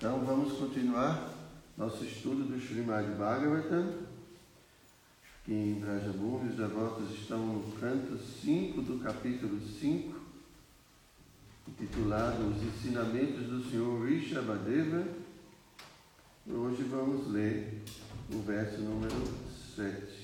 Então vamos continuar nosso estudo do Srimad Bhagavatam, que em Brajabhumi os devotos estão no canto 5 do capítulo 5, intitulado Os Ensinamentos do Senhor Rishabhadeva. Hoje vamos ler o verso número 7.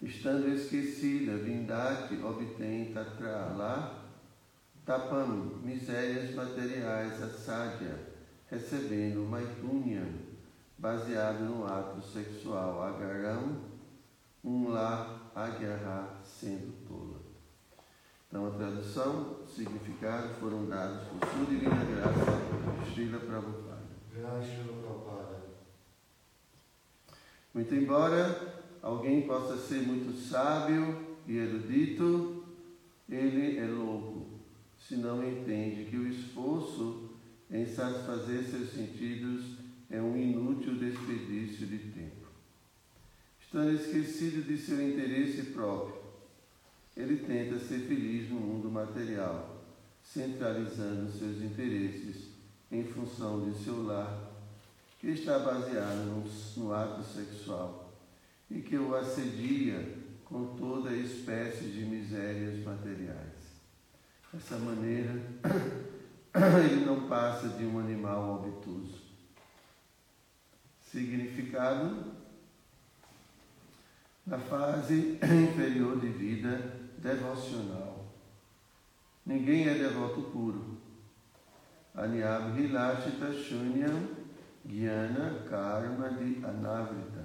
Estando esquecida, Vindati obtém Tatrala, Tapam, misérias materiais, a sádia, recebendo Maitunya, baseado no ato sexual, Agaram, um lá, Agyara, sendo tola. Então a tradução, significado foram dados por sua divina graça, Srila Prabhupada. Muito embora alguém possa ser muito sábio e erudito, ele é louco, se não entende que o esforço em satisfazer seus sentidos é um inútil desperdício de tempo. Estando esquecido de seu interesse próprio, ele tenta ser feliz no mundo material, centralizando seus interesses em função de seu lar, que está baseado no, no ato sexual e que o assedia com toda espécie de misérias materiais. Dessa maneira, ele não passa de um animal obtuso. Significado na fase inferior de vida devocional. Ninguém é devoto puro. Anyab Hilashita Shunyam Gyana Karma de Anavrita.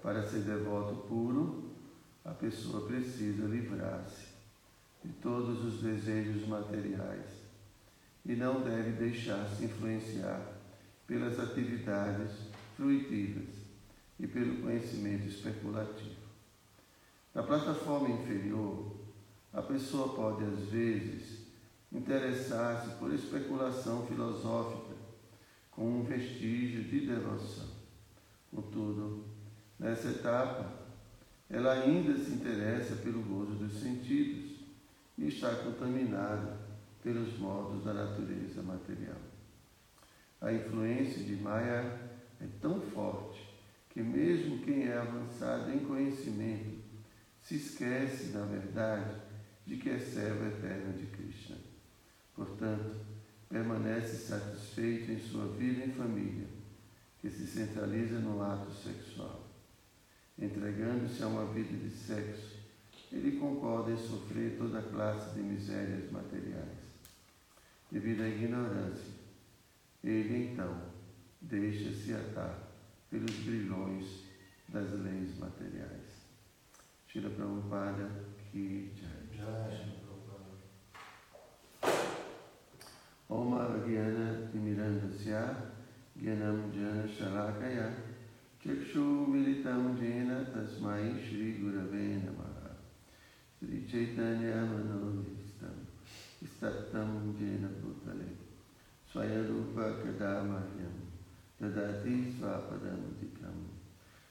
Para ser devoto puro, a pessoa precisa livrar-se de todos os desejos materiais e não deve deixar-se influenciar pelas atividades fruitivas e pelo conhecimento especulativo. Na plataforma inferior, a pessoa pode, às vezes, interessar-se por especulação filosófica com um vestígio de devoção. Contudo, Nessa etapa, ela ainda se interessa pelo gozo dos sentidos e está contaminada pelos modos da natureza material. A influência de Maya é tão forte que, mesmo quem é avançado em conhecimento, se esquece, na verdade, de que é servo eterno de Krishna. Portanto, permanece satisfeito em sua vida em família, que se centraliza no ato sexual entregando-se a uma vida de sexo, ele concorda em sofrer toda classe de misérias materiais. Devido à ignorância, ele então deixa-se atar pelos brilhões das leis materiais. Tira Prabhupada que Jai. Jai, Prabhupada. Om Agyana Yasya Gyanam Jana Shalakaya Chakshu Militam Jena Tasmai Shri Gurave Namaha Sri Chaitanya Manodhistam Istattam Jena Bhutale Swayarupa Kadamahyam Dadati Svapadam Tikam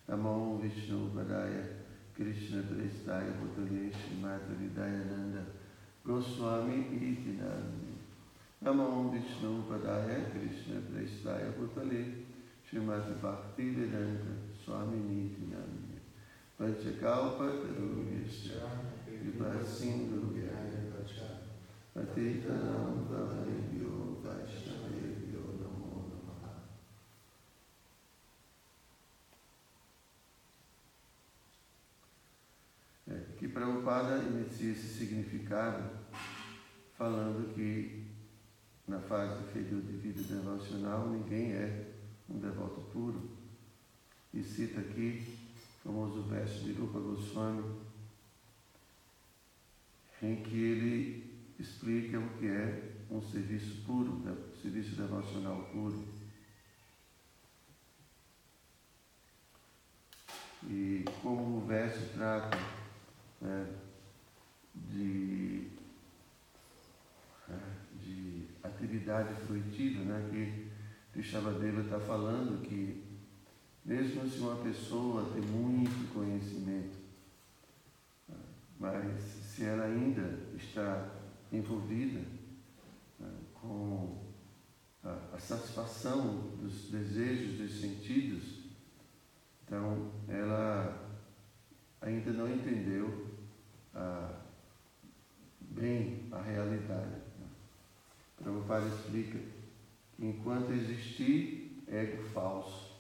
Namo Vishnu Padaya Krishna Prestaya Bhutale Srimata Vidayananda Goswami Iti Nandi Namo Vishnu Padaya Krishna Prestaya Bhutale Srimati Bhakti Vedanta Swami Niti Nandi Panchakalpa Tarungyasya Vipa Sindhu Vyaya Patitanam Pavanebhyo Vaishnavebhyo Namo Namaha É, que Prabhupada inicia esse significado falando que na fase inferior de vida devocional ninguém é um devoto puro. E cita aqui o famoso verso de Rupa Goswami, em que ele explica o que é um serviço puro, um serviço devocional puro. E como o verso trata né, de, de atividade fruitiva, né, que Krishnavadeva está falando que mesmo se uma pessoa tem muito conhecimento, mas se ela ainda está envolvida né, com a, a, satisfação dos desejos, dos sentidos, então ela ainda não entendeu a, bem a realidade. Prabhupada explica enquanto existir ego falso,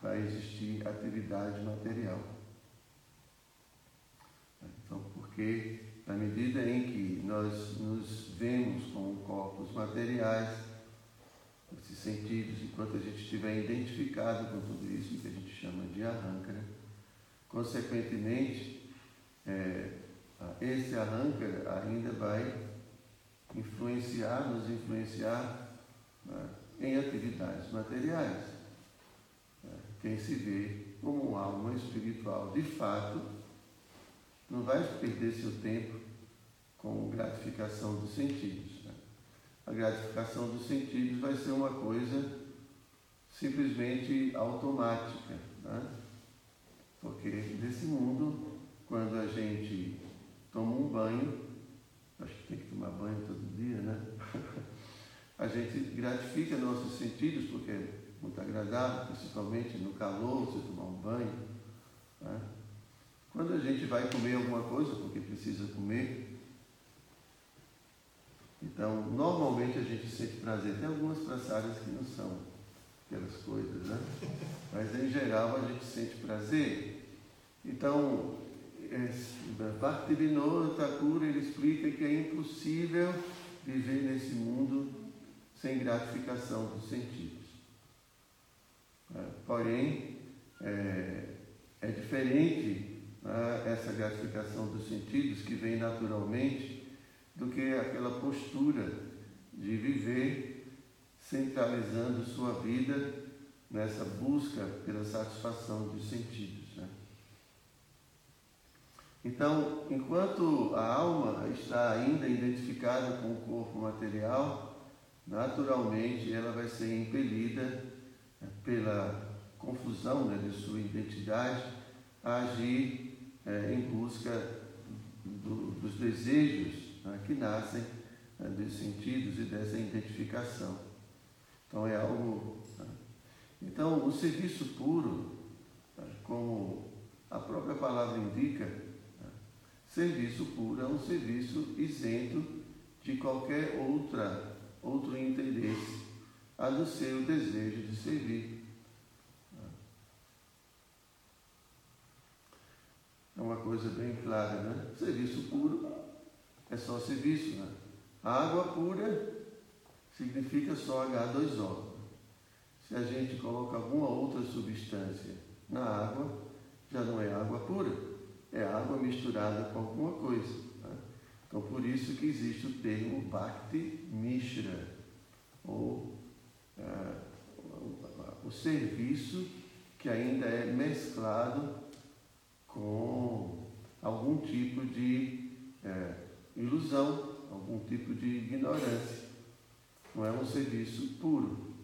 vai existir atividade material. Então, porque na medida em que nós nos vemos como corpos materiais, esses sentidos, enquanto a gente estiver identificado com tudo isso que a gente chama de arrancara, consequentemente, é, esse arrancara ainda vai influenciar, nos influenciar né, em atividades materiais. Quem se vê como alma espiritual de fato não vai perder seu tempo com gratificação dos sentidos. Né? A gratificação dos sentidos vai ser uma coisa simplesmente automática. Né? Porque nesse mundo, quando a gente toma um banho, acho que tem que tomar banho todo dia, né? A gente gratifica nossos sentidos, porque é muito agradável, principalmente no calor, você tomar um banho. Né? Quando a gente vai comer alguma coisa, porque precisa comer, então normalmente a gente sente prazer. Tem algumas passagens que não são aquelas coisas, né? Mas em geral a gente sente prazer. Então, Bhaktivinoda Thakur ele explica que é impossível viver nesse mundo sem gratificação dos sentidos. É, porém, é, é diferente né, essa gratificação dos sentidos que vem naturalmente do que aquela postura de viver centralizando sua vida nessa busca pela satisfação dos sentidos. Então, enquanto a alma está ainda identificada com o corpo material, naturalmente ela vai ser impelida né, pela confusão né, de sua identidade a agir é, em busca do, dos desejos né, que nascem né, dos sentidos e dessa identificação. Então é algo. Né. Então o serviço puro, né, como a própria palavra indica, serviço puro é um serviço isento de qualquer outra outro interesse, a do seu desejo de servir. É uma coisa bem clara, né? Serviço puro é só serviço, né? Água pura significa só H2O. Se a gente coloca alguma outra substância na água, já não é água pura, é água misturada com alguma coisa. Então, por isso que existe o termo Bhakti Mishra, ou serviço que ainda é mesclado com algum tipo de é, ilusão, algum tipo de ignorância. Não é um serviço puro.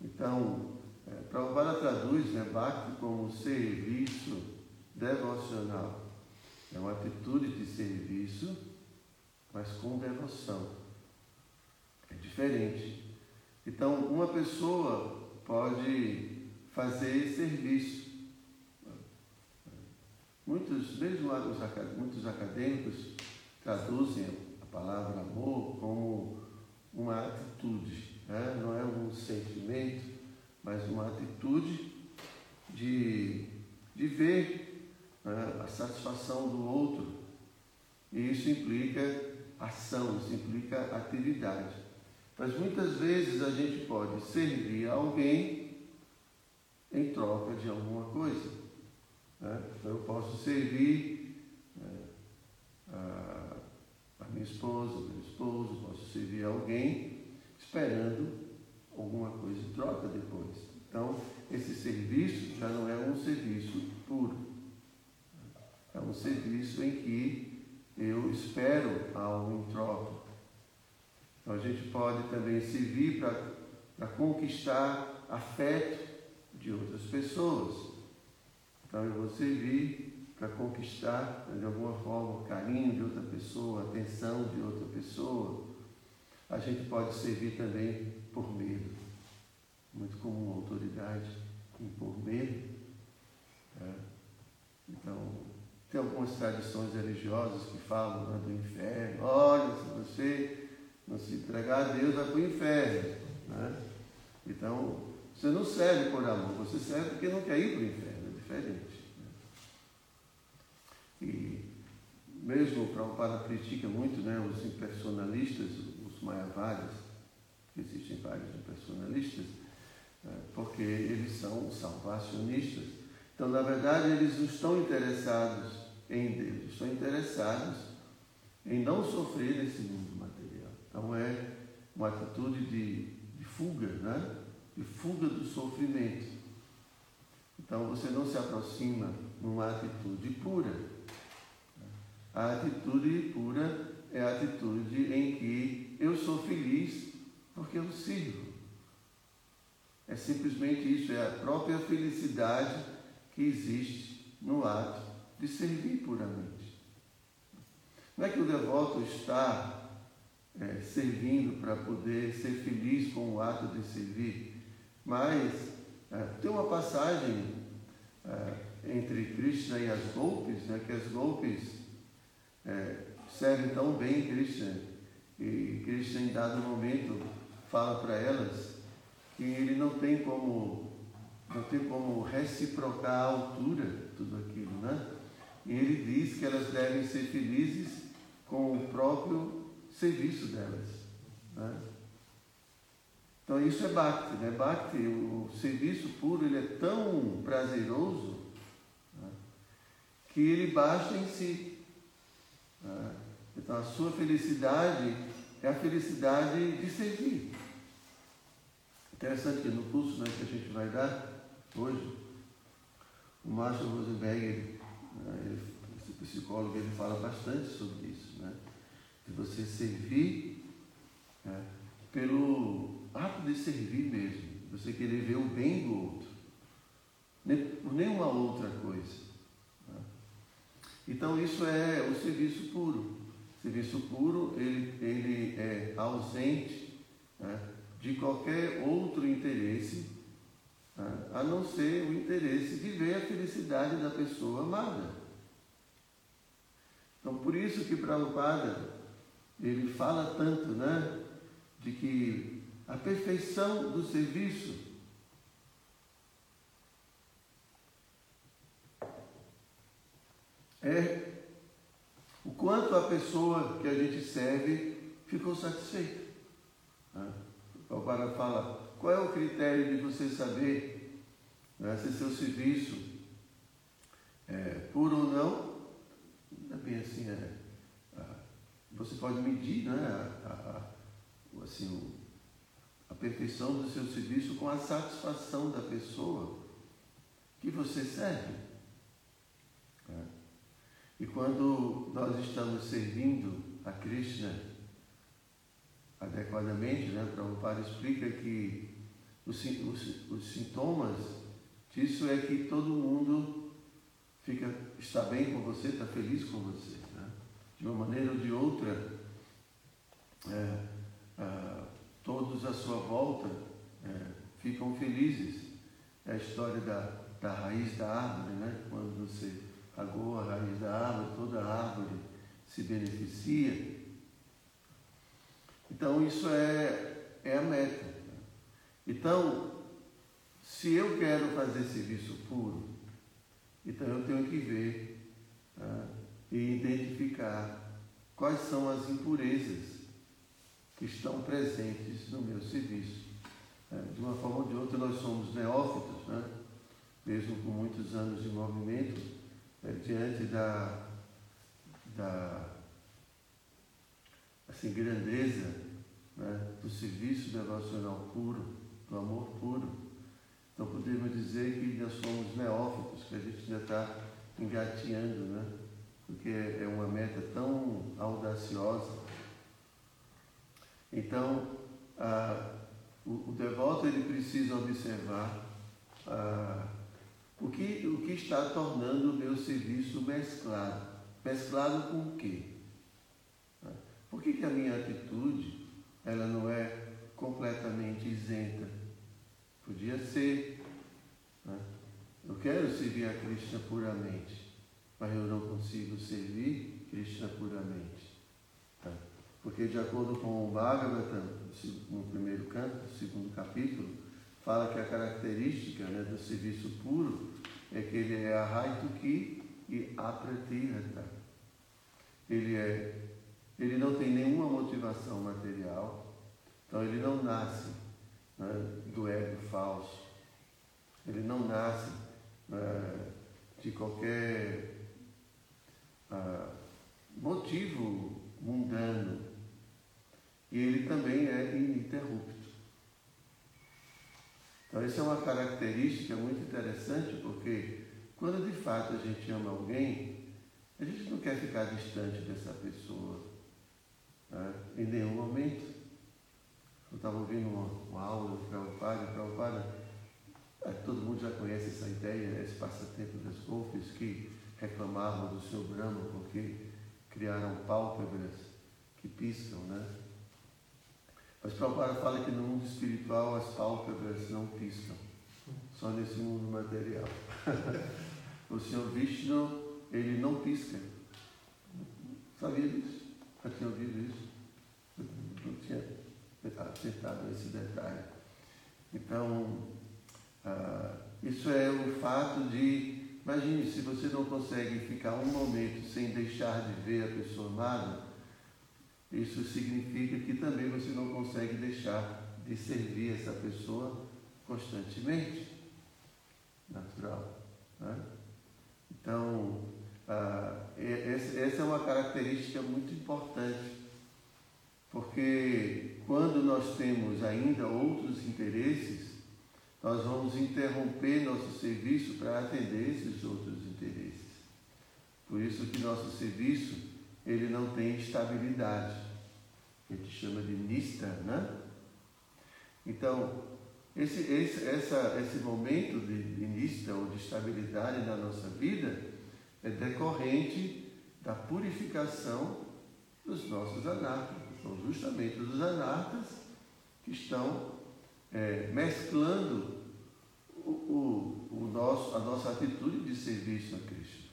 Então, é, Prabhupada traduz né, Bhakti como serviço devocional. É uma atitude de serviço, mas com devoção. É diferente. Então, uma pessoa pode fazer serviço. Muitos, mesmo os, muitos acadêmicos, traduzem a palavra amor como uma atitude, né? não é um sentimento, mas uma atitude de, de ver né? a satisfação do outro. E isso implica ação, isso implica atividade. Mas muitas vezes a gente pode servir a alguém em troca de alguma coisa. Né? Então eu posso servir né, a, a minha esposa, meu esposo, posso servir a alguém esperando alguma coisa em troca depois. Então, esse serviço já não é um serviço puro. Serviço em que eu espero algo em troca. Então a gente pode também servir para conquistar afeto de outras pessoas. Então eu vou servir para conquistar de alguma forma o carinho de outra pessoa, a atenção de outra pessoa. A gente pode servir também por medo. Muito comum autoridade impor medo. Né? Então, tem algumas tradições religiosas que falam né, do inferno. Olha, se você não se entregar a Deus, vai para o inferno. Né? Então, você não serve por amor, você serve porque não quer ir para o inferno, é diferente. Né? E mesmo o Prabhupada critica muito né, os impersonalistas, os Mayavadas, existem vários impersonalistas, né, porque eles são salvacionistas. Então, na verdade, eles não estão interessados em Deus, estão interessados em não sofrer nesse mundo. Então é uma atitude de, de fuga, né? de fuga do sofrimento. Então você não se aproxima numa atitude pura. A atitude pura é a atitude em que eu sou feliz porque eu sirvo. É simplesmente isso, é a própria felicidade que existe no ato de servir puramente. Não é que o devoto está é, servindo para poder ser feliz com o ato de servir. Mas é, tem uma passagem é, entre Krishna e as golpes, né, que as golpes é, servem tão bem Krishna, e Krishna em dado momento fala para elas que ele não tem como não tem como reciprocar a altura tudo aquilo, né? E ele diz que elas devem ser felizes com o próprio serviço delas. Né? Então isso é Bhakti, né? Bhakti, o serviço puro, ele é tão prazeroso né? que ele basta em si. Né? Então a sua felicidade é a felicidade de servir. Interessante que no curso né, que a gente vai dar hoje, o Márcio Rosenberg, ele, né, ele, esse psicólogo, ele fala bastante sobre isso. Né? de você servir né, pelo ato de servir mesmo, você querer ver o bem do outro, nem, por nenhuma outra coisa. Né? Então isso é o serviço puro. O serviço puro ele, ele é ausente né, de qualquer outro interesse, a não ser o interesse de ver a felicidade da pessoa amada. Então por isso que Prabhupada ele fala tanto, né? De que a perfeição do serviço é o quanto a pessoa que a gente serve ficou satisfeita. Né? Bárbara fala, qual é o critério de você saber né, se seu serviço é puro ou não? Não é bem assim, é você pode medir né, a, a, assim, a, perfeição do seu serviço com a satisfação da pessoa que você serve. É. E quando nós estamos servindo a Krishna adequadamente, né, Prabhupada explica que os, os, os sintomas disso é que todo mundo fica, está bem com você, está feliz com você. Né? De uma maneira ou de outra, é, é, todos à sua volta é, ficam felizes. É a história da, da raiz da árvore, né? quando você agou a raiz da árvore, toda a árvore se beneficia. Então, isso é, é a meta. Então, se eu quero fazer serviço puro, então eu tenho que ver tá? e identificar quais são as impurezas que estão presentes no meu serviço. É, de uma forma ou de outra, nós somos neófitos, né? mesmo com muitos anos de movimento, é, diante da, da assim, grandeza né? do serviço devocional puro, do amor puro. Então podemos dizer que ainda somos neófitos, que a gente ainda está engateando, né? porque é uma meta tão audaciosa então, ah, o, o, devoto ele precisa observar ah, o, que, o que está tornando o meu serviço mesclado. Mesclado com o quê? Por que, que a minha atitude ela não é completamente isenta? Podia ser. Né? Eu quero servir a Krishna puramente, mas eu não consigo servir Krishna puramente. Porque, de acordo com o Bhagavatam, no primeiro canto, no segundo capítulo, fala que a característica né, do serviço puro é que ele é arraituki e apratirata. Ele, é, ele não tem nenhuma motivação material, então ele não nasce né, do ego falso, ele não nasce né, de qualquer uh, motivo mundano e ele também é ininterrupto. Então, essa é uma característica muito interessante, porque quando de fato a gente ama alguém, a gente não quer ficar distante dessa pessoa né? em nenhum momento. Eu estava ouvindo uma, uma aula do Prabhupada, Prabhupada, todo mundo já conhece essa ideia, esse passatempo das golpes que reclamavam do seu Brahma porque criaram pálpebras que piscam, né? Mas Prabhupada fala que no mundo espiritual as pálpebras não piscam, só nesse mundo material. o Senhor Vishnu, ele não pisca. Sabia disso? Já tinha ouvido isso? Não tinha acertado esse detalhe. Então, ah, isso é o fato de, imagine se você não consegue ficar um momento sem deixar de ver a pessoa amada, isso significa que também você não consegue deixar de servir essa pessoa constantemente. Natural. Né? Então, ah, essa é uma característica muito importante, porque quando nós temos ainda outros interesses, nós vamos interromper nosso serviço para atender esses outros interesses. Por isso que nosso serviço ele não tem estabilidade a gente chama de nista, né? Então, esse, esse, essa, esse momento de, de nista ou de estabilidade na nossa vida é decorrente da purificação dos nossos anartas. São justamente os anartas que estão é, mesclando o, o, o, nosso, a nossa atitude de serviço a Cristo.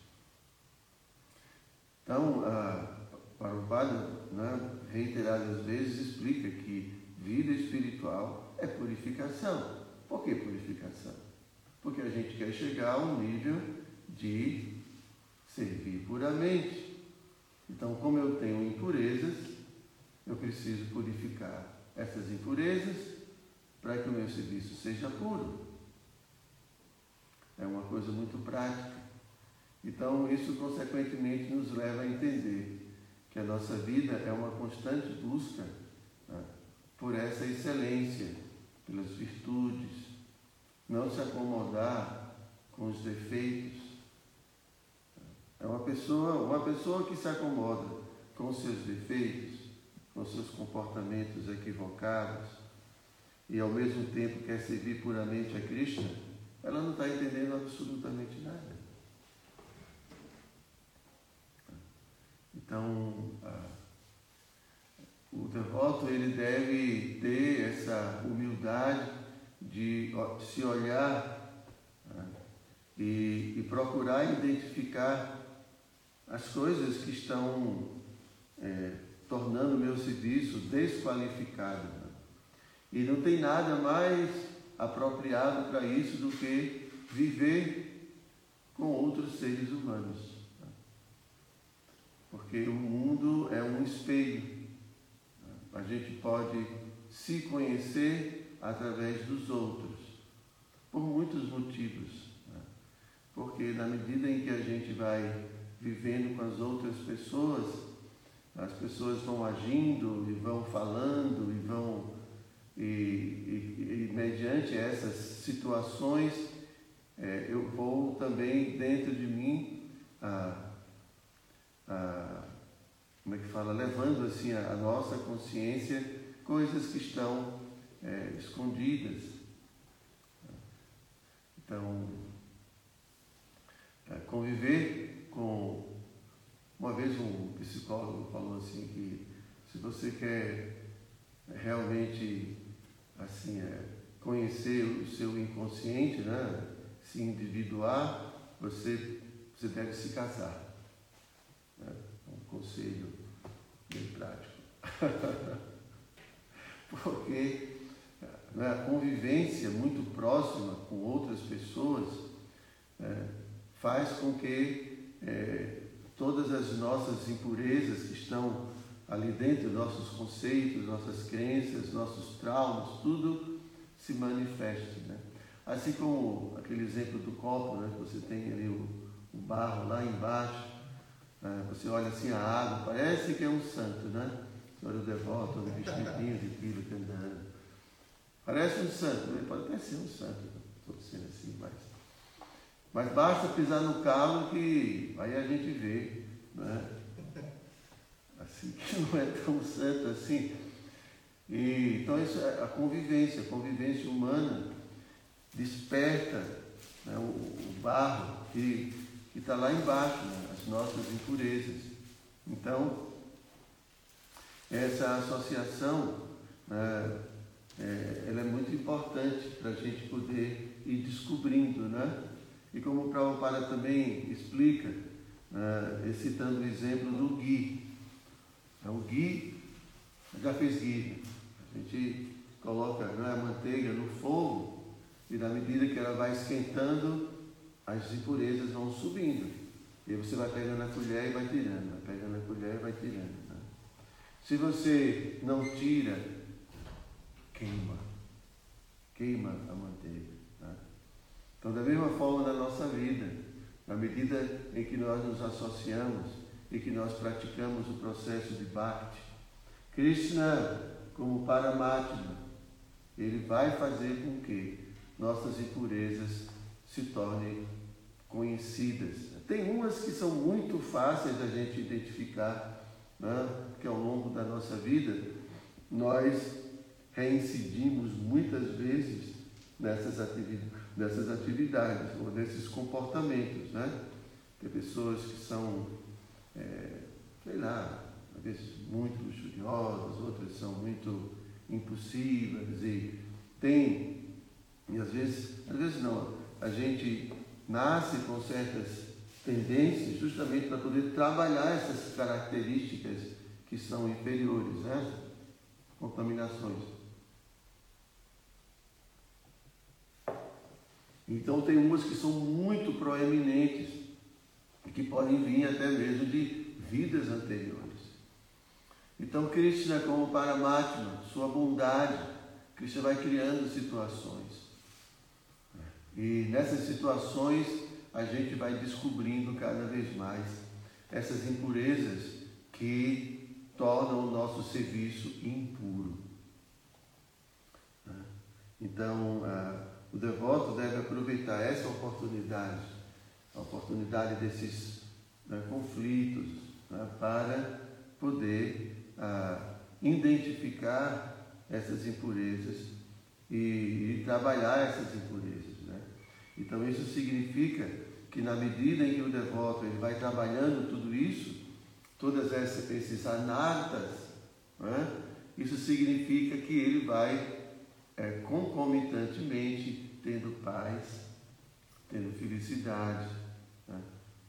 Então, a, para o Padre, né, reiteradas vezes explica que vida espiritual é purificação. Por que purificação? Porque a gente quer chegar a um nível de servir puramente. Então, como eu tenho impurezas, eu preciso purificar essas impurezas para que o meu serviço seja puro. É uma coisa muito prática. Então, isso consequentemente nos leva a entender que a nossa vida é uma constante busca né, por essa excelência pelas virtudes, não se acomodar com os defeitos. É uma pessoa, uma pessoa que se acomoda com seus defeitos, com seus comportamentos equivocados e ao mesmo tempo quer servir puramente a Krishna, ela não está entendendo absolutamente nada. Então, o devoto ele deve ter essa humildade de se olhar né, e, e, procurar identificar as coisas que estão é, tornando meu serviço desqualificado. E não tem nada mais apropriado para isso do que viver com outros seres humanos. Porque o mundo é um espelho. A gente pode se conhecer através dos outros, por muitos motivos. Porque na medida em que a gente vai vivendo com as outras pessoas, as pessoas vão agindo e vão falando e vão e, e, e mediante essas situações é, eu vou também dentro de mim a, a, como é que fala? Levando assim a, a nossa consciência coisas que estão é, escondidas. Então é, conviver com uma vez um psicólogo falou assim que se você quer realmente assim é, conhecer o seu inconsciente, né? se individuar, você, você deve se casar. Né? Um conselho bem prático. Porque né, a convivência muito próxima com outras pessoas né, faz com que é, todas as nossas impurezas que estão ali dentro, nossos conceitos, nossas crenças, nossos traumas, tudo se manifeste. Né? Assim como aquele exemplo do copo, né? você tem ali o, o barro lá embaixo, né? você olha assim a água, parece que é um santo, né? Você olha o devoto, o vestidinho de pilo cantando. Parece um santo, ele pode até ser um santo, estou dizendo assim, mas basta pisar no calo que aí a gente vê, né? Assim, que não é tão santo assim. E, então isso é a convivência, a convivência humana desperta né, o, o, barro que está lá embaixo, né, as nossas impurezas. Então, essa associação né, é, ela é muito importante para a gente poder ir descobrindo, né? E como o Prabhupada também explica, uh, citando o exemplo do Gui. O Gui, já fez Gui. A gente coloca né, a manteiga no fogo e na medida que ela vai esquentando, as impurezas vão subindo. E você vai pegando a colher e vai tirando, vai pegando a colher e vai tirando. Né? Se você não tira, queima. Queima a manteiga. Então, da mesma forma na nossa vida, na medida em que nós nos associamos e que nós praticamos o processo de Bhakti, Krishna, como Paramatma, ele vai fazer com que nossas impurezas se tornem conhecidas. Tem umas que são muito fáceis da gente identificar, né? que ao longo da nossa vida nós reincidimos muitas vezes nessas atividades dessas atividades ou desses comportamentos, né? Tem pessoas que são, é, sei lá, às vezes muito luxuriosas, outras são muito impulsivas e tem, e às vezes, às vezes não, a gente nasce com certas tendências justamente para poder trabalhar essas características que são inferiores, né? Contaminações. Então tem umas que são muito proeminentes e que podem vir até mesmo de vidas anteriores. Então Krishna como Paramatma, sua bondade, Krishna vai criando situações. E nessas situações a gente vai descobrindo cada vez mais essas impurezas que tornam o nosso serviço impuro. Então, ah, o devoto deve aproveitar essa oportunidade, a oportunidade desses né, conflitos, né, para poder ah, identificar essas impurezas e, e, trabalhar essas impurezas. Né? Então, isso significa que, na medida em que o devoto ele vai trabalhando tudo isso, todas essas, esses anartas, né, isso significa que ele vai é, concomitantemente tendo paz, tendo felicidade, né?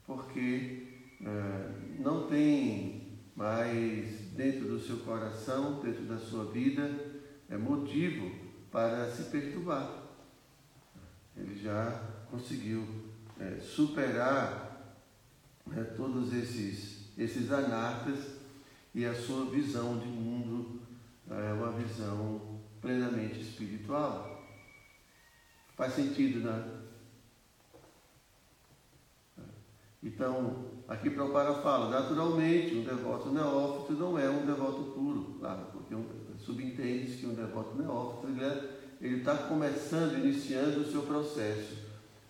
porque é, não tem mais dentro do seu coração, dentro da sua vida, é motivo para se perturbar. Ele já conseguiu é, superar né, todos esses, esses anartas e a sua visão de mundo é uma visão plenamente espiritual. Faz sentido, né? Então, aqui Prabhupada fala, naturalmente, um devoto neófito não é um devoto puro, claro, porque um, subentende-se que um devoto neófito ele está começando, iniciando o seu processo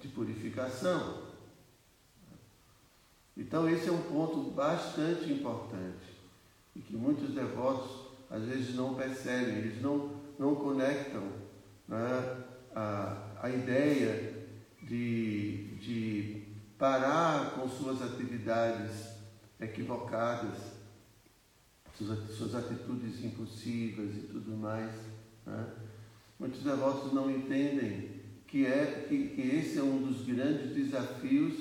de purificação. Então, esse é um ponto bastante importante e que muitos devotos às vezes não percebem, eles não não conectam né, a, a ideia de, de parar com suas atividades equivocadas, suas, suas atitudes impulsivas e tudo mais. Né? Muitos devotos não entendem que, é, que, que esse é um dos grandes desafios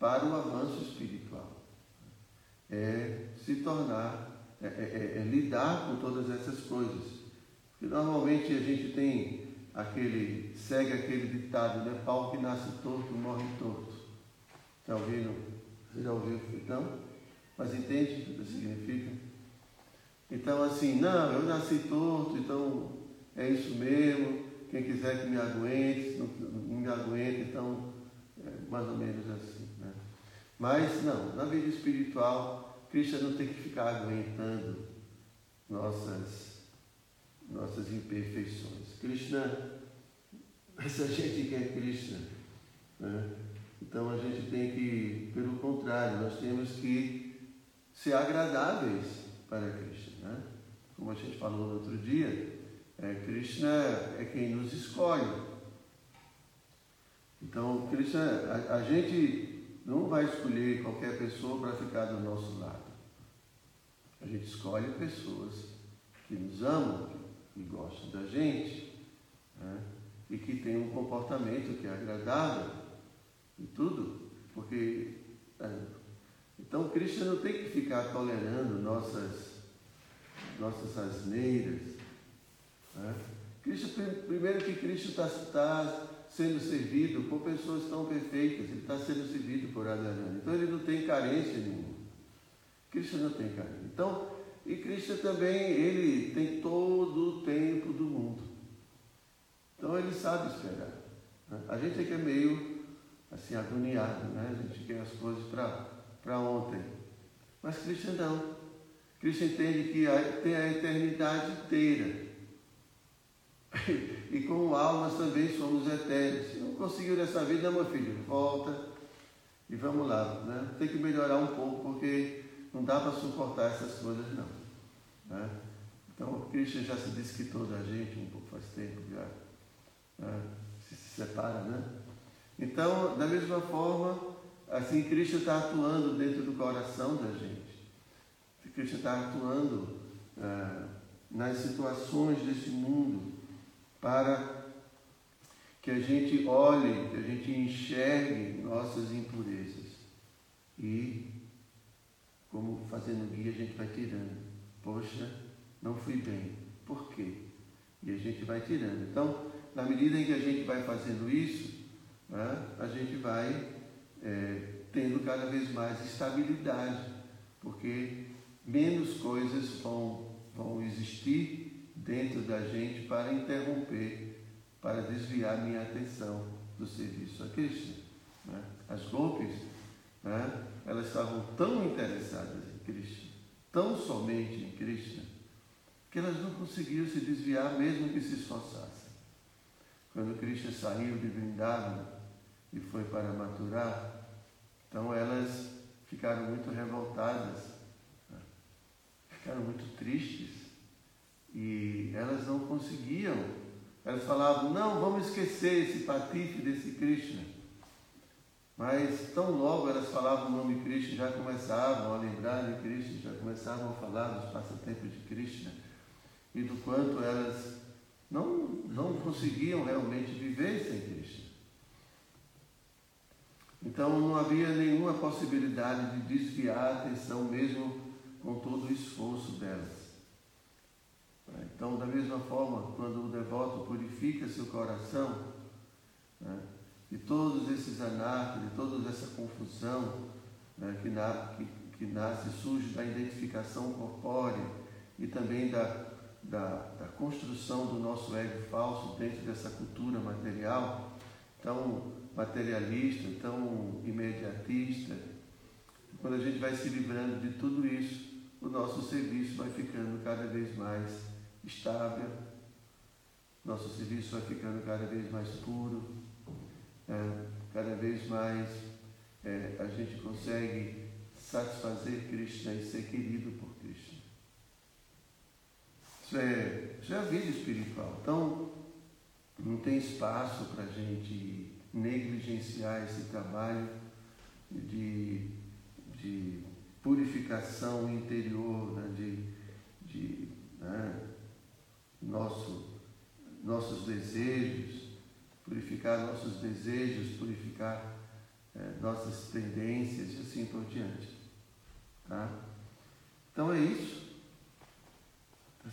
para o avanço espiritual. É se tornar, é, é, é, é lidar com todas essas coisas. E normalmente a gente tem aquele, segue aquele ditado, né? Pau que nasce torto, morre torto. Já ouviram? Você já ouviu? Não? Mas entende o que significa? Então assim, não, eu nasci torto, então é isso mesmo, quem quiser que me aguente, não, não me aguente, então é mais ou menos assim. Né? Mas não, na vida espiritual, Cristo não tem que ficar aguentando nossas nossas imperfeições. Krishna, essa gente quer Krishna. Né? Então a gente tem que, pelo contrário, nós temos que ser agradáveis para Krishna. Né? Como a gente falou no outro dia, é, Krishna é quem nos escolhe. Então, Krishna, a, a gente não vai escolher qualquer pessoa para ficar do nosso lado. A gente escolhe pessoas que nos amam, que gostam da gente né? e que tem um comportamento que é agradável e tudo, porque é, então Cristo não tem que ficar tolerando nossas nossas asneiras. Né? Cristo, primeiro que Cristo está tá sendo servido por pessoas tão perfeitas, ele está sendo servido por Adonai. Então ele não tem carência nenhuma. Cristo não tem carência. Então, e Cristo também, ele tem todo o tempo do mundo. Então ele sabe esperar. Né? A gente é que é meio assim agoniado, né? A gente quer as coisas para ontem. Mas Cristo não. Cristo entende que tem a eternidade inteira. E como almas também somos eternos. Se não conseguiu nessa vida, meu filho, volta e vamos lá. Né? Tem que melhorar um pouco, porque não dá para suportar essas coisas não. Né? Então, o Cristo já se desquitou da gente um pouco faz tempo, já né? se, se separa, né? Então, da mesma forma, assim, Cristo está atuando dentro do coração da gente. Cristo está atuando é, nas situações desse mundo para que a gente olhe, que a gente enxergue nossas impurezas e, como fazendo guia, a gente vai tirando. Poxa, não fui bem. Por quê? E a gente vai tirando. Então, na medida em que a gente vai fazendo isso, né, a gente vai é, tendo cada vez mais estabilidade, porque menos coisas vão, vão existir dentro da gente para interromper, para desviar minha atenção do serviço a Cristo. Né? As golpes, né, elas estavam tão interessadas em Cristo tão somente em Krishna que elas não conseguiam se desviar mesmo que se esforçassem. quando Krishna saiu de Vrindavan e foi para Mathura, então elas ficaram muito revoltadas, né? ficaram muito tristes e elas não conseguiam. Elas falavam, não, vamos esquecer esse patife desse Krishna. Mas tão logo elas falavam o nome Krishna, já começavam a lembrar de Krishna, já começavam a falar dos passatempos de Krishna e do quanto elas não, não conseguiam realmente viver sem Krishna. Então não havia nenhuma possibilidade de desviar a atenção, mesmo com todo o esforço delas. Então, da mesma forma, quando o devoto purifica seu coração, né, de todos esses anarcos, de toda essa confusão né, que, na, que, que nasce, surge da identificação corpórea e também da, da, da construção do nosso ego falso dentro dessa cultura material, tão materialista, tão imediatista. Quando a gente vai se livrando de tudo isso, o nosso serviço vai ficando cada vez mais estável, nosso serviço vai ficando cada vez mais puro, é, cada vez mais é, a gente consegue satisfazer Krishna e ser querido por Krishna. Isso é, isso é a vida espiritual. Então, não tem espaço para a gente negligenciar esse trabalho de, de purificação interior, né, de, de né, nosso, nossos desejos, purificar nossos desejos, purificar é, nossas tendências e assim por diante. Tá? Então é isso.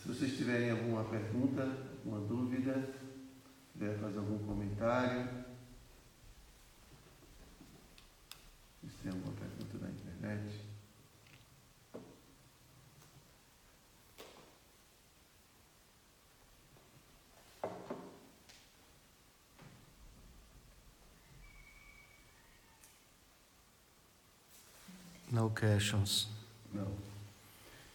Se vocês tiverem alguma pergunta, alguma dúvida, quiser fazer algum comentário, se tem alguma pergunta na internet. No questions. Não.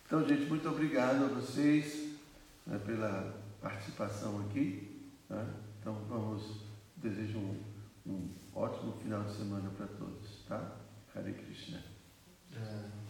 Então, gente, muito obrigado a vocês né, pela participação aqui. Né? Então, vamos, desejo um, um ótimo final de semana para todos, tá? Hare Krishna. É.